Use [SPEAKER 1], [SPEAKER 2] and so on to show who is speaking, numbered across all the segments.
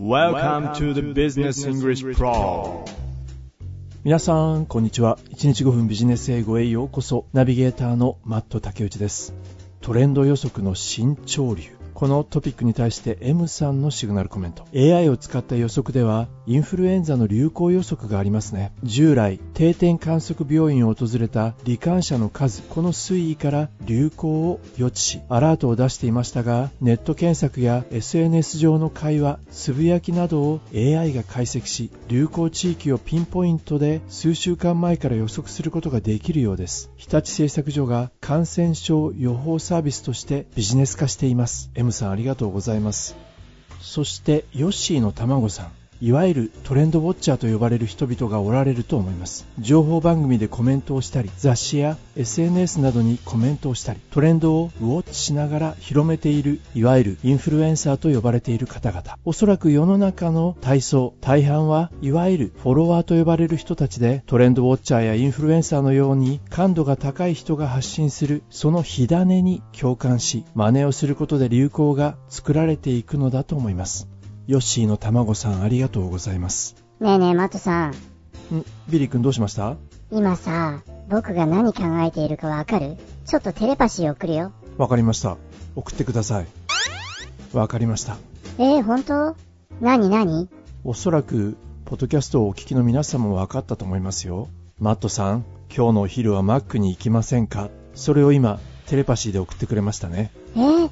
[SPEAKER 1] Welcome to the Business English Pro
[SPEAKER 2] 皆さん、こんにちは。1日5分ビジネス英語へようこそ。ナビゲーターのマット竹内です。トレンド予測の新潮流。このトピックに対して M さんのシグナルコメント。AI を使った予測では、インフルエンザの流行予測がありますね。従来、定点観測病院を訪れた罹患者の数、この推移から流行を予知し、アラートを出していましたが、ネット検索や SNS 上の会話、つぶやきなどを AI が解析し、流行地域をピンポイントで数週間前から予測することができるようです。日立製作所が感染症予報サービスとしてビジネス化しています。M ムさんありがとうございます。そして、ヨッシーの卵さん。いわゆるトレンドウォッチャーと呼ばれる人々がおられると思います。情報番組でコメントをしたり、雑誌や SNS などにコメントをしたり、トレンドをウォッチしながら広めている、いわゆるインフルエンサーと呼ばれている方々。おそらく世の中の体操、大半はいわゆるフォロワーと呼ばれる人たちで、トレンドウォッチャーやインフルエンサーのように感度が高い人が発信する、その火種に共感し、真似をすることで流行が作られていくのだと思います。ヨッシーの卵さんありがとうございます。
[SPEAKER 3] ねえねえ、マットさん。
[SPEAKER 2] ん？ビリー君どうしました？
[SPEAKER 3] 今さ、僕が何考えているかわかる？ちょっとテレパシー送るよ。
[SPEAKER 2] わかりました。送ってください。わかりました。
[SPEAKER 3] えー、本当？何何？
[SPEAKER 2] おそらく、ポッドキャストをお聞きの皆さんもわかったと思いますよ。マットさん、今日のお昼はマックに行きませんか？それを今、テレパシーで送ってくれましたね。
[SPEAKER 3] えー、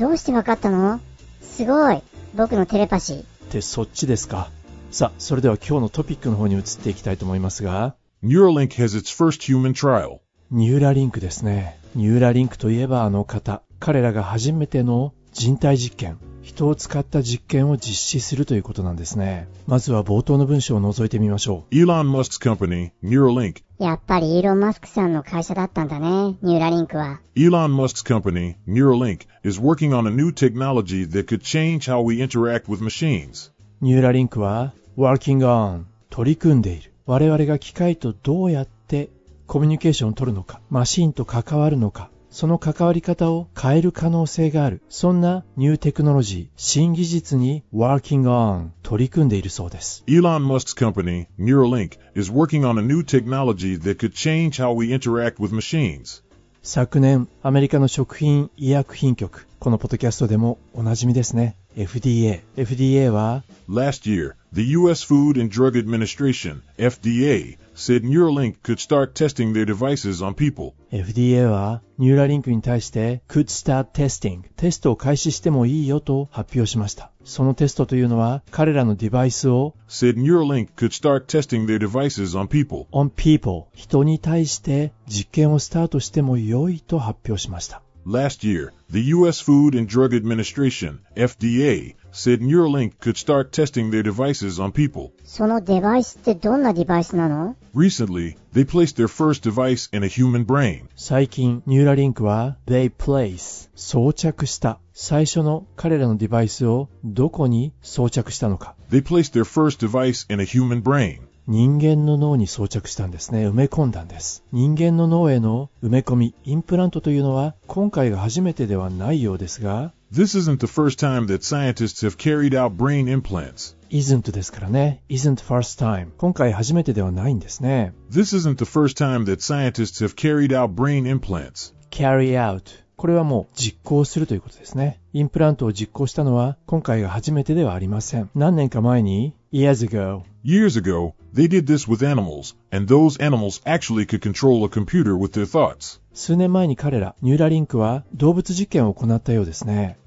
[SPEAKER 3] どうしてわかったの？すごい。僕のテレパシー。
[SPEAKER 2] ってそっちですか。さあ、それでは今日のトピックの方に移っていきたいと思いますが、
[SPEAKER 4] Neuralink has its first human trial.
[SPEAKER 2] ニューラリンクですね。ニューラリンクといえばあの方。彼らが初めての人体実験。人を使った実験を実施するということなんですね。まずは冒頭の文章を覗いてみましょ
[SPEAKER 4] Elon Musk's company, Neuralink,
[SPEAKER 3] やっぱりイーロン・マスクさんの会社だったんだね、ニューラリンクは。
[SPEAKER 4] Elon Musk's company, Neuralink, is working on a new technology that could change how we interact with machines.
[SPEAKER 2] う。ニューラリンクは working on 取り組んでいる。我々が機械とどうやってコミュニケーションを取るのか、マシンと関わるのか、その関わり方を変える可能性がある。そんなニューテクノロジー、新技術に working on 取り組んでいるそうです。
[SPEAKER 4] Elon Musk's company, Neuralink, is working on a new technology that could change how we interact with machines.
[SPEAKER 2] 昨年、アメリカの食品医薬品局、このポッドキャストでもおなじみですね。FDA。FDA は
[SPEAKER 4] Last year, the U.S. Food and Drug Administration, FDA, said Neuralink could start testing their devices on people.
[SPEAKER 2] FDA はニューラリンクに対して could start testing テストを開始してもいいよと発表しました。そのテストというのは彼らのデバイスを
[SPEAKER 4] Said Neuralink could start testing their devices on people.
[SPEAKER 2] on people 人に対して実験をスタートしても良いと発表しました。
[SPEAKER 4] Last year, the U.S. Food and Drug Administration, FDA, said Neuralink could start testing their devices on people.
[SPEAKER 3] そのデバイスってどんなデバイスなの
[SPEAKER 4] Recently, they placed their first device in a human brain.
[SPEAKER 2] 最近ニューラリンクは they place 装着した最初の彼らのデバイスをどこに装着したのか
[SPEAKER 4] They placed their first device in a human brain.
[SPEAKER 2] 人間の脳に装着したんですね。埋め込んだんです。人間の脳への埋め込み、インプラントというのは今回が初めてではないようですが、
[SPEAKER 4] This isn't the first time that scientists have carried out brain implants.
[SPEAKER 2] isn't ですからね。isn't first time。今回初めてではないんですね。
[SPEAKER 4] This isn't the first time that scientists have carried out brain implants.
[SPEAKER 2] carry out。これはもう実行するということですね。インプラントを実行したのは今回が初めてではありません。何年か前に years ago
[SPEAKER 4] Years ago, they did this with animals, and those animals actually could control a computer with their thoughts.
[SPEAKER 2] 数年前に彼ら、ニューラリンクは動物実験を行ったようですね。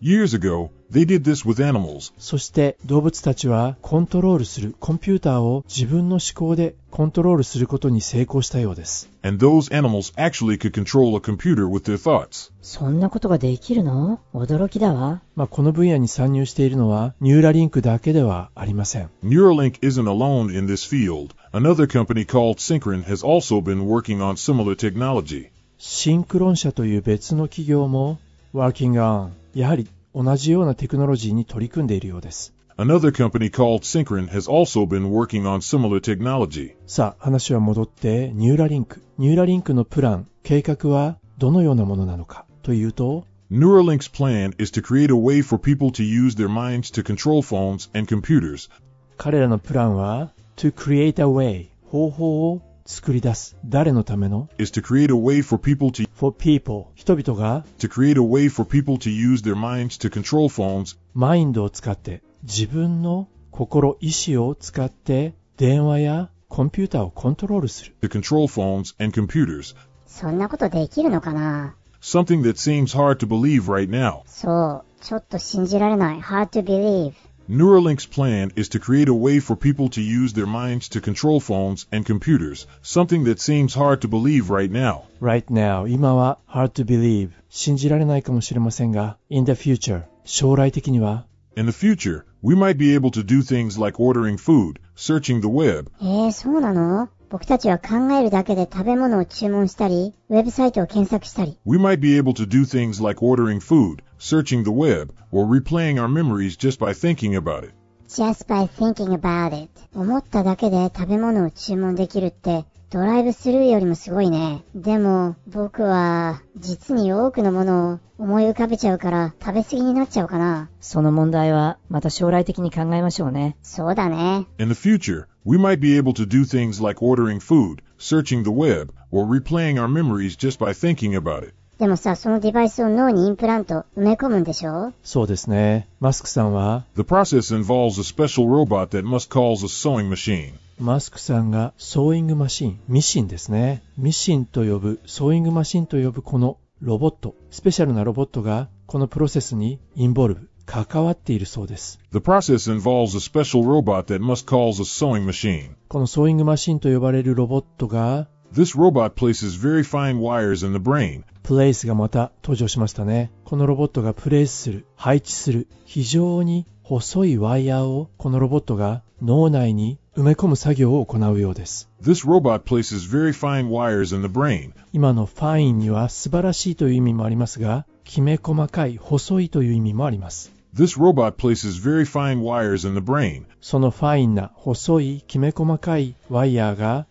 [SPEAKER 2] そして動物たちはコントロールするコンピューターを自分の思考でコントロールすることに成功したようです。
[SPEAKER 5] そんなことができるの？驚きだわ。
[SPEAKER 2] この分野に参入しているのはニューラリンクだけではありません。
[SPEAKER 4] ニューラリンク isn't alone in this field. Another company called Synchron has also been working on similar technology.
[SPEAKER 2] シンクロン社という別の企業も working on やはり同じようなテクノロジーに取り組んでいるようです。
[SPEAKER 4] Another company called Synchron has also been working on similar technology.
[SPEAKER 2] さあ、話は戻ってニューラリンク。ニューラリンクのプラン、計画はどのようなものなのかというと、
[SPEAKER 4] Neuralink's plan is to create a way for people to use their minds to control phones and computers,
[SPEAKER 2] 彼らのプランは to create a way 方法を作り出す誰のための
[SPEAKER 4] is to create a way for people to
[SPEAKER 2] for people 人々が
[SPEAKER 4] to create a way for people to use their minds to control phones
[SPEAKER 2] マインドを使って自分の心意志を使って電話やコンピューターをコントロールする
[SPEAKER 4] to control phones and computers,
[SPEAKER 3] そんなことできるのかな
[SPEAKER 4] something that seems hard to believe right now.
[SPEAKER 3] そう、ちょっと信じられない。hard to believe.
[SPEAKER 4] Neuralink's plan is to create a way for people to use their minds to control phones and computers, something that seems hard to believe right now.
[SPEAKER 2] right now 今は hard to believe 信じられないかもしれませんが in the future 将来的には
[SPEAKER 4] In the future, we might be able to do things like ordering food, searching the web,
[SPEAKER 3] えー、そうなの 僕たちは考えるだけで食べ物を注文したり、ウェブサイトを検索したり。
[SPEAKER 4] we might be able to do things like ordering food, searching the web, or replaying our memories just by thinking about it.
[SPEAKER 3] just by thinking about it. 思っただけで食べ物を注文できるって、 ドライブスルーよりもすごいね。でも、僕は、実に多くのものを思い浮かべちゃうから、食べ過ぎになっちゃうかな。
[SPEAKER 5] その問題はまた将来的に考えましょうね。
[SPEAKER 3] そうだね。
[SPEAKER 4] In the future, we might be able to do things like ordering food, searching the web, or replaying our memories just by thinking about it.
[SPEAKER 3] でもさ、そのデバイスを脳にインプラント、埋め込むんでしょ
[SPEAKER 2] そうですねマスクさんは
[SPEAKER 4] The process involves a special robot that must calls a sewing machine.
[SPEAKER 2] マスクさんがソーイングマシンミシンですねミシンと呼ぶソーイングマシンと呼ぶこのロボットスペシャルなロボットがこのプロセスにインボルブ関わっているそうです
[SPEAKER 4] The process involves a special robot that must calls a sewing machine.
[SPEAKER 2] このソーイングマシンと呼ばれるロボットが
[SPEAKER 4] This robot places very fine wires in the brain
[SPEAKER 2] プレイスがまた登場しましたね。このロボットがプレイスする、配置する、非常に細いワイヤーをこのロボットが脳内に埋め込む作業を行うようです。今のファインには素晴らしいという意味もありますが、きめ細かい、細いという意味もあります。そのファインな、細い、きめ細かいワイヤーが、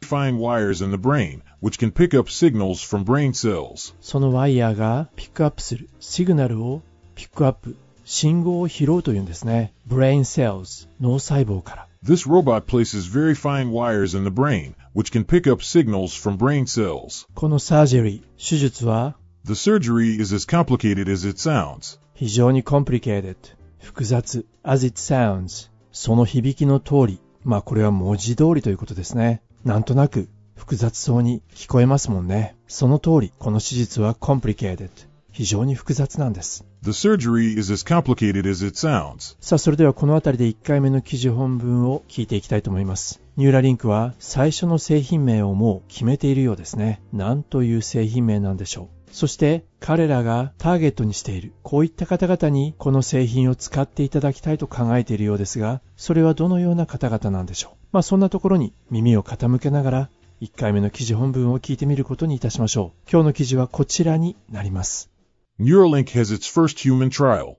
[SPEAKER 2] そのワイヤーがピックアップする、シグナルをピックアップ。信号を拾うというんですね。brain cells、脳細胞から。
[SPEAKER 4] This robot places very fine wires in the brain, which can pick up signals from brain cells.
[SPEAKER 2] このサージェリー、手術は
[SPEAKER 4] The surgery is as complicated as it sounds.
[SPEAKER 2] 非常に complicated 複雑 as it sounds その響きの通りまあこれは文字通りということですねなんとなく複雑そうに聞こえますもんねその通りこの手術は complicated 非常に複雑なんです。
[SPEAKER 4] The surgery is as complicated as it sounds.
[SPEAKER 2] さあそれではこの辺りで1回目の記事本文を聞いていきたいと思います。ニューラリンクは最初の製品名をもう決めているようですね。何という製品名なんでしょう。そして彼らがターゲットにしている。こういった方々にこの製品を使っていただきたいと考えているようですがそれはどのような方々なんでしょう。まあそんなところに耳を傾けながら1回目の記事本文を聞いてみることにいたしましょう。今日の記事はこちらになります
[SPEAKER 4] Neuralink has its first human trial.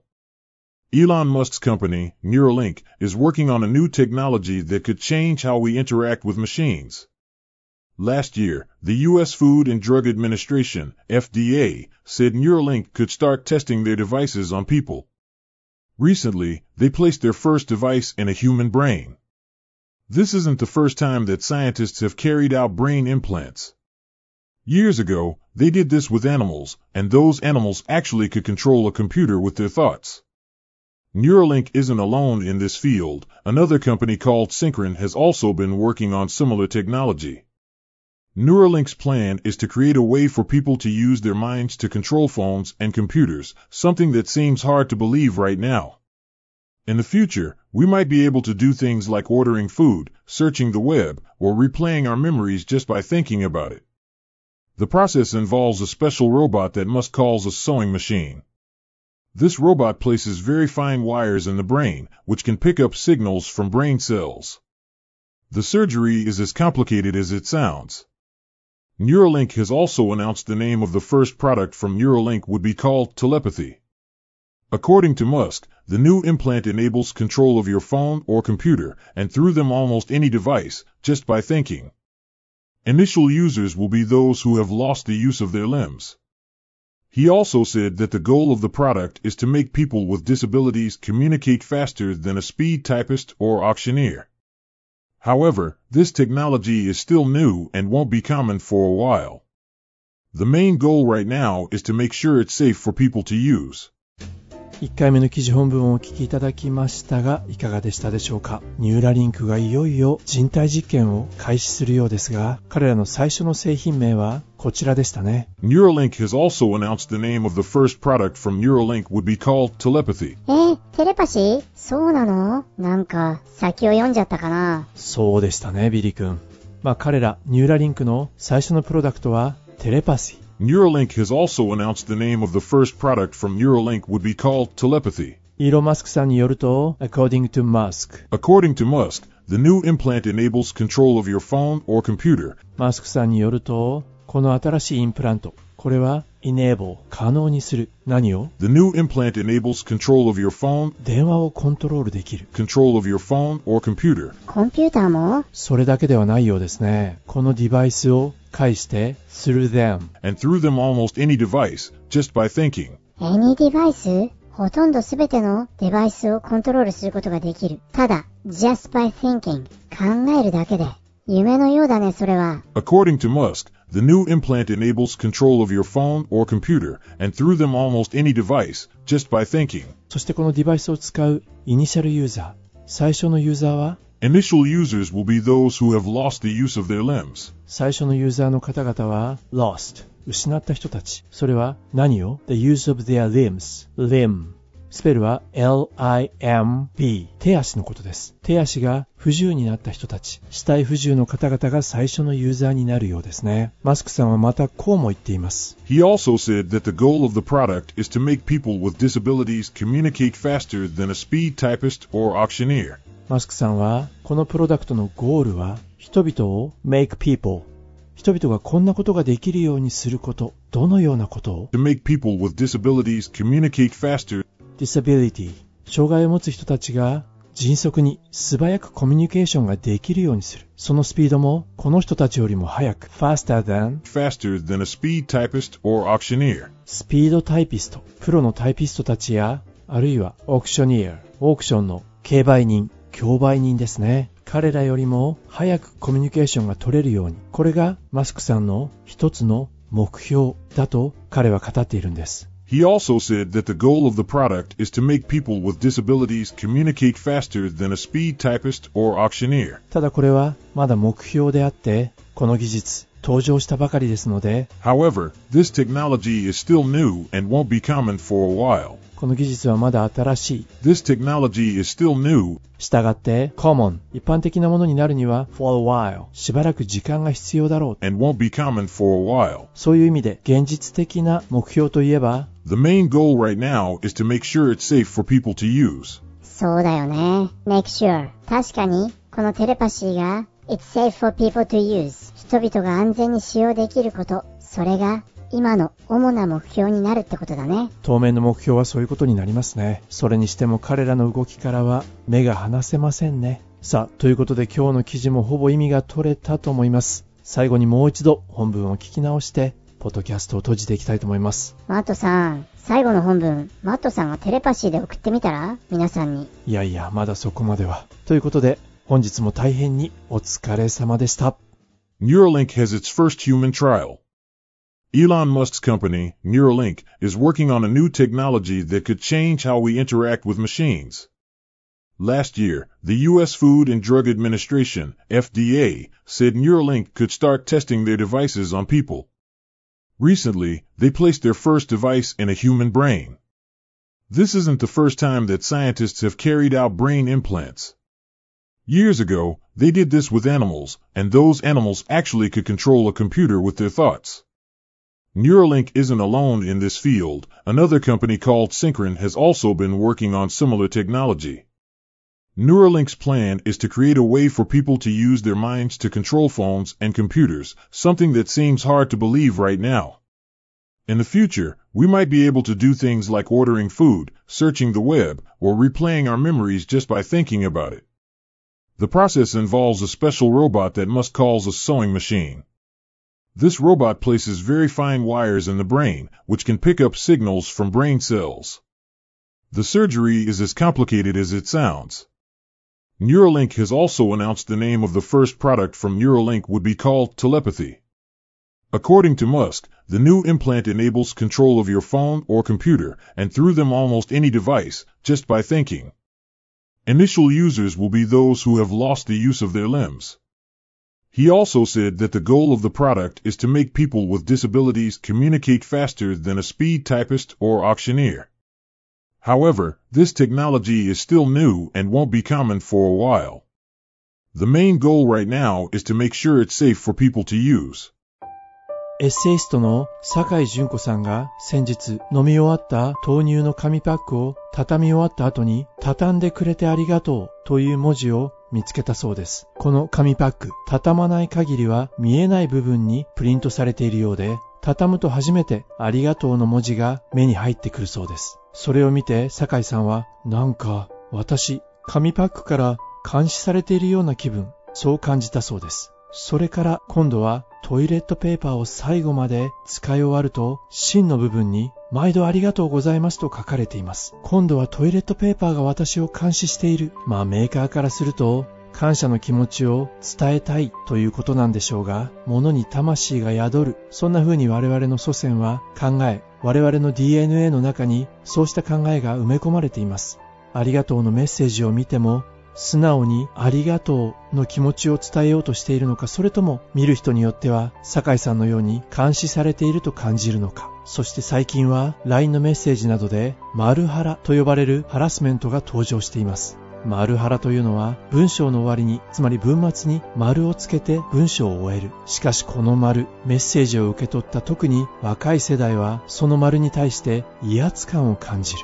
[SPEAKER 4] Elon Musk's company, Neuralink, is working on a new technology that could change how we interact with machines. Last year, the U.S. Food and Drug Administration, FDA, said Neuralink could start testing their devices on people. Recently, they placed their first device in a human brain. This isn't the first time that scientists have carried out brain implants. Years ago, they did this with animals, and those animals actually could control a computer with their thoughts. Neuralink isn't alone in this field. Another company called Synchron has also been working on similar technology. Neuralink's plan is to create a way for people to use their minds to control phones and computers, something that seems hard to believe right now. In the future, we might be able to do things like ordering food, searching the web, or replaying our memories just by thinking about it. The process involves a special robot that must calls a sewing machine. This robot places very fine wires in the brain, which can pick up signals from brain cells. The surgery is as complicated as it sounds. Neuralink has also announced the name of the first product from Neuralink would be called telepathy. According to Musk, the new implant enables control of your phone or computer and through them almost any device, just by thinking. Initial users will be those who have lost the use of their limbs. He also said that the goal of the product is to make people with disabilities communicate faster than a speed typist or auctioneer. However, this technology is still new and won't be common for a while. The main goal right now is to make sure it's safe for people to use.
[SPEAKER 2] 1回目の記事本文をお聞きいただきましたがいかがでしたでしょうか？ニューラリンクがいよいよ人体実験を開始するようですが彼らの最初の製品名はこちらでしたね。
[SPEAKER 4] Neuralink has also announced the name of the first product from Neuralink would be called telepathy.
[SPEAKER 3] えー、テレパシー？そうなの？なんか、先を読んじゃったかな？
[SPEAKER 2] そうでしたねビリ君。まあ彼らニューラリンクの最初のプロダクトはテレパシー
[SPEAKER 4] Neuralink has also announced the name of the first product from Neuralink would be called telepathy.
[SPEAKER 2] イーロン・マスクさんによると According to Musk
[SPEAKER 4] According to Musk, the new implant enables control of your phone or computer
[SPEAKER 2] マスクさんによるとこの新しいインプラント これは enable 可能にする何を
[SPEAKER 4] The new implant enables control of your phone,
[SPEAKER 2] 電話をコントロールできる
[SPEAKER 4] control of your phone or computer.
[SPEAKER 3] コンピューターも
[SPEAKER 2] それだけではないようですねこのデバイスを介して through them
[SPEAKER 4] and through them almost any device, just by thinking.
[SPEAKER 3] Any device? ほとんどすべてのデバイスをコントロールすることができる。ただ、just by thinking 考えるだけで。夢のようだね、それは。
[SPEAKER 4] According to Musk, the new implant enables control of your phone or computer, and through them almost any device, just by thinking.
[SPEAKER 2] そしてこのデバイスを使うイニシャルユーザー最初のユーザーは
[SPEAKER 4] Initial users will be those who have lost the use of their limbs.
[SPEAKER 2] 最初のユーザーの方々は lost 失った人たちそれは何を the use of their limbs limb スペルは L-I-M-B 手足のことです手足が不自由になった人たち死体不自由の方々が最初のユーザーになるようですねマスクさんはまたこうも言っています
[SPEAKER 4] He also said that the goal of the product is to make people with disabilities communicate faster than a speed typist or auctioneer.
[SPEAKER 2] マスクさんはこのプロダクトのゴールは人々を make people 人々がこんなことができるようにすることどのようなことを
[SPEAKER 4] To make people with disabilities communicate faster
[SPEAKER 2] disability 障害を持つ人たちが迅速に素早くコミュニケーションができるようにする。そのスピードもこの人たちよりも速く。faster than
[SPEAKER 4] faster than a speed typist or auctioneer.
[SPEAKER 2] スピードタイピストプロのタイピストたちやあるいはオークショニアオークションの競売人競売人ですね。彼らよりも早くコミュニケーションが取れるように。これがマスクさんの一つの目標だと彼は語っているんです
[SPEAKER 4] He also said that the goal of the product is to make people with disabilities communicate faster than a speed typist or auctioneer.
[SPEAKER 2] ただこれはまだ目標であってこの技術登場したばかりですので
[SPEAKER 4] However, this technology is still new and won't be common for a while.
[SPEAKER 2] この技術はまだ新しい
[SPEAKER 4] This technology is still new
[SPEAKER 2] したがって common 一般的なものになるには for a while しばらく時間が必要だろう
[SPEAKER 4] and won't be common for a while.
[SPEAKER 2] そういう意味で現実的な目標といえば
[SPEAKER 4] The main goal right now is to make sure it's safe for people to use.
[SPEAKER 3] そうだよね。make sure. 確かに、このテレパシーが、it's safe for people to use. 人々が安全に使用できること。それが、今の主な目標になるってことだね。
[SPEAKER 2] 当面の目標はそういうことになりますね。それにしても彼らの動きからは目が離せませんね。さあということで今日の記事もほぼ意味が取れたと思います。最後にもう一度本文を聞き直してポッドキャストを閉じていきたいと思います。
[SPEAKER 3] マットさん、最後の本文、マットさんがテレパシーで送ってみたら？皆さんに。
[SPEAKER 2] いやいやまだそこまでは。ということで本日も大変にお疲れ様でした。
[SPEAKER 4] Neuralink has its first human trial. Elon Musk's company, Neuralink, is working on a new technology that could change how we interact with machines. Last year, the U.S. Food and Drug Administration, FDA, said Neuralink could start testing their devices on people. Recently, they placed their first device in a human brain. This isn't the first time that scientists have carried out brain implants. Years ago, they did this with animals, and those animals actually could control a computer with their thoughts. Neuralink isn't alone in this field. Another company called Synchron has also been working on similar technology. Neuralink's plan is to create a way for people to use their minds to control phones and computers, something that seems hard to believe right now. In the future, we might be able to do things like ordering food, searching the web, or replaying our memories just by thinking about it. The process involves a special robot that must calls a sewing machine. This robot places very fine wires in the brain, which can pick up signals from brain cells. The surgery is as complicated as it sounds. Neuralink has also announced the name of the first product from Neuralink would be called telepathy. According to Musk, the new implant enables control of your phone or computer and through them almost any device, just by thinking. Initial users will be those who have lost the use of their limbs. He also said that the goal of the product is to make people with disabilities communicate faster than a speed typist or auctioneer. However, this technology is still new and won't be common for a while. The main goal right now is to make sure it's safe for people to use.
[SPEAKER 2] エッセイストの酒井純子さんが先日飲み終わった豆乳の紙パックを畳み終わった後に畳んでくれてありがとうという文字を 見つけたそうです。この紙パック、畳まない限りは見えない部分にプリントされているようで、畳むと初めてありがとうの文字が目に入ってくるそうです。それを見て酒井さんは、なんか私、紙パックから監視されているような気分、そう感じたそうです。それから今度はトイレットペーパーを最後まで使い終わると芯の部分に毎度ありがとうございますと書かれています。今度はトイレットペーパーが私を監視している。まあメーカーからすると感謝の気持ちを伝えたいということなんでしょうが、物に魂が宿る。そんな風に我々の祖先は考え、我々の DNA の中にそうした考えが埋め込まれています。ありがとうのメッセージを見ても素直にありがとうの気持ちを伝えようとしているのか、それとも見る人によっては、酒井さんのように監視されていると感じるのか。そして最近は LINE のメッセージなどで、マルハラと呼ばれるハラスメントが登場しています。マルハラというのは文章の終わりに、つまり文末に丸をつけて文章を終える。しかしこの丸、メッセージを受け取った特に若い世代はその丸に対して威圧感を感じる。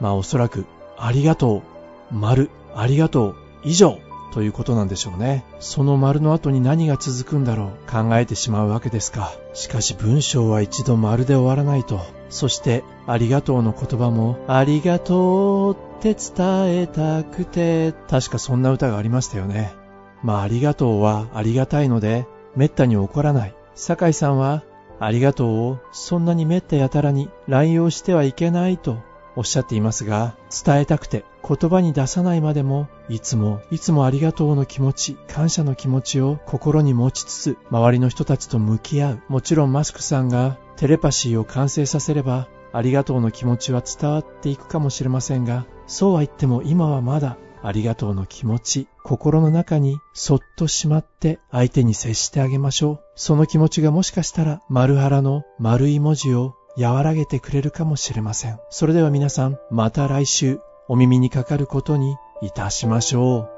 [SPEAKER 2] まあおそらく、ありがとう、丸、ありがとう、以上ということなんでしょうね。その丸の後に何が続くんだろう考えてしまうわけですか。しかし文章は一度丸で終わらないと。そしてありがとうの言葉もありがとうって伝えたくて確かそんな歌がありましたよね。まあありがとうはありがたいのでめったに怒らない。酒井さんはありがとうをそんなにめったやたらに乱用してはいけないとおっしゃっていますが、伝えたくて言葉に出さないまでも、いつも、いつもありがとうの気持ち、感謝の気持ちを心に持ちつつ、周りの人たちと向き合う。もちろんマスクさんがテレパシーを完成させれば、ありがとうの気持ちは伝わっていくかもしれませんが、そうは言っても今はまだ、ありがとうの気持ち、心の中にそっとしまって相手に接してあげましょう。その気持ちがもしかしたら丸原の丸い文字を和らげてくれるかもしれません。それでは皆さん、また来週お耳にかかることにいたしましょ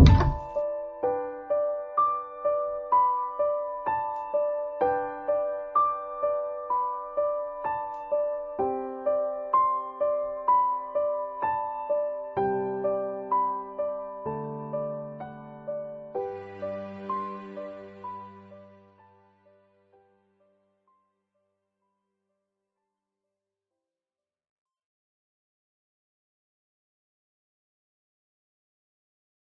[SPEAKER 2] う。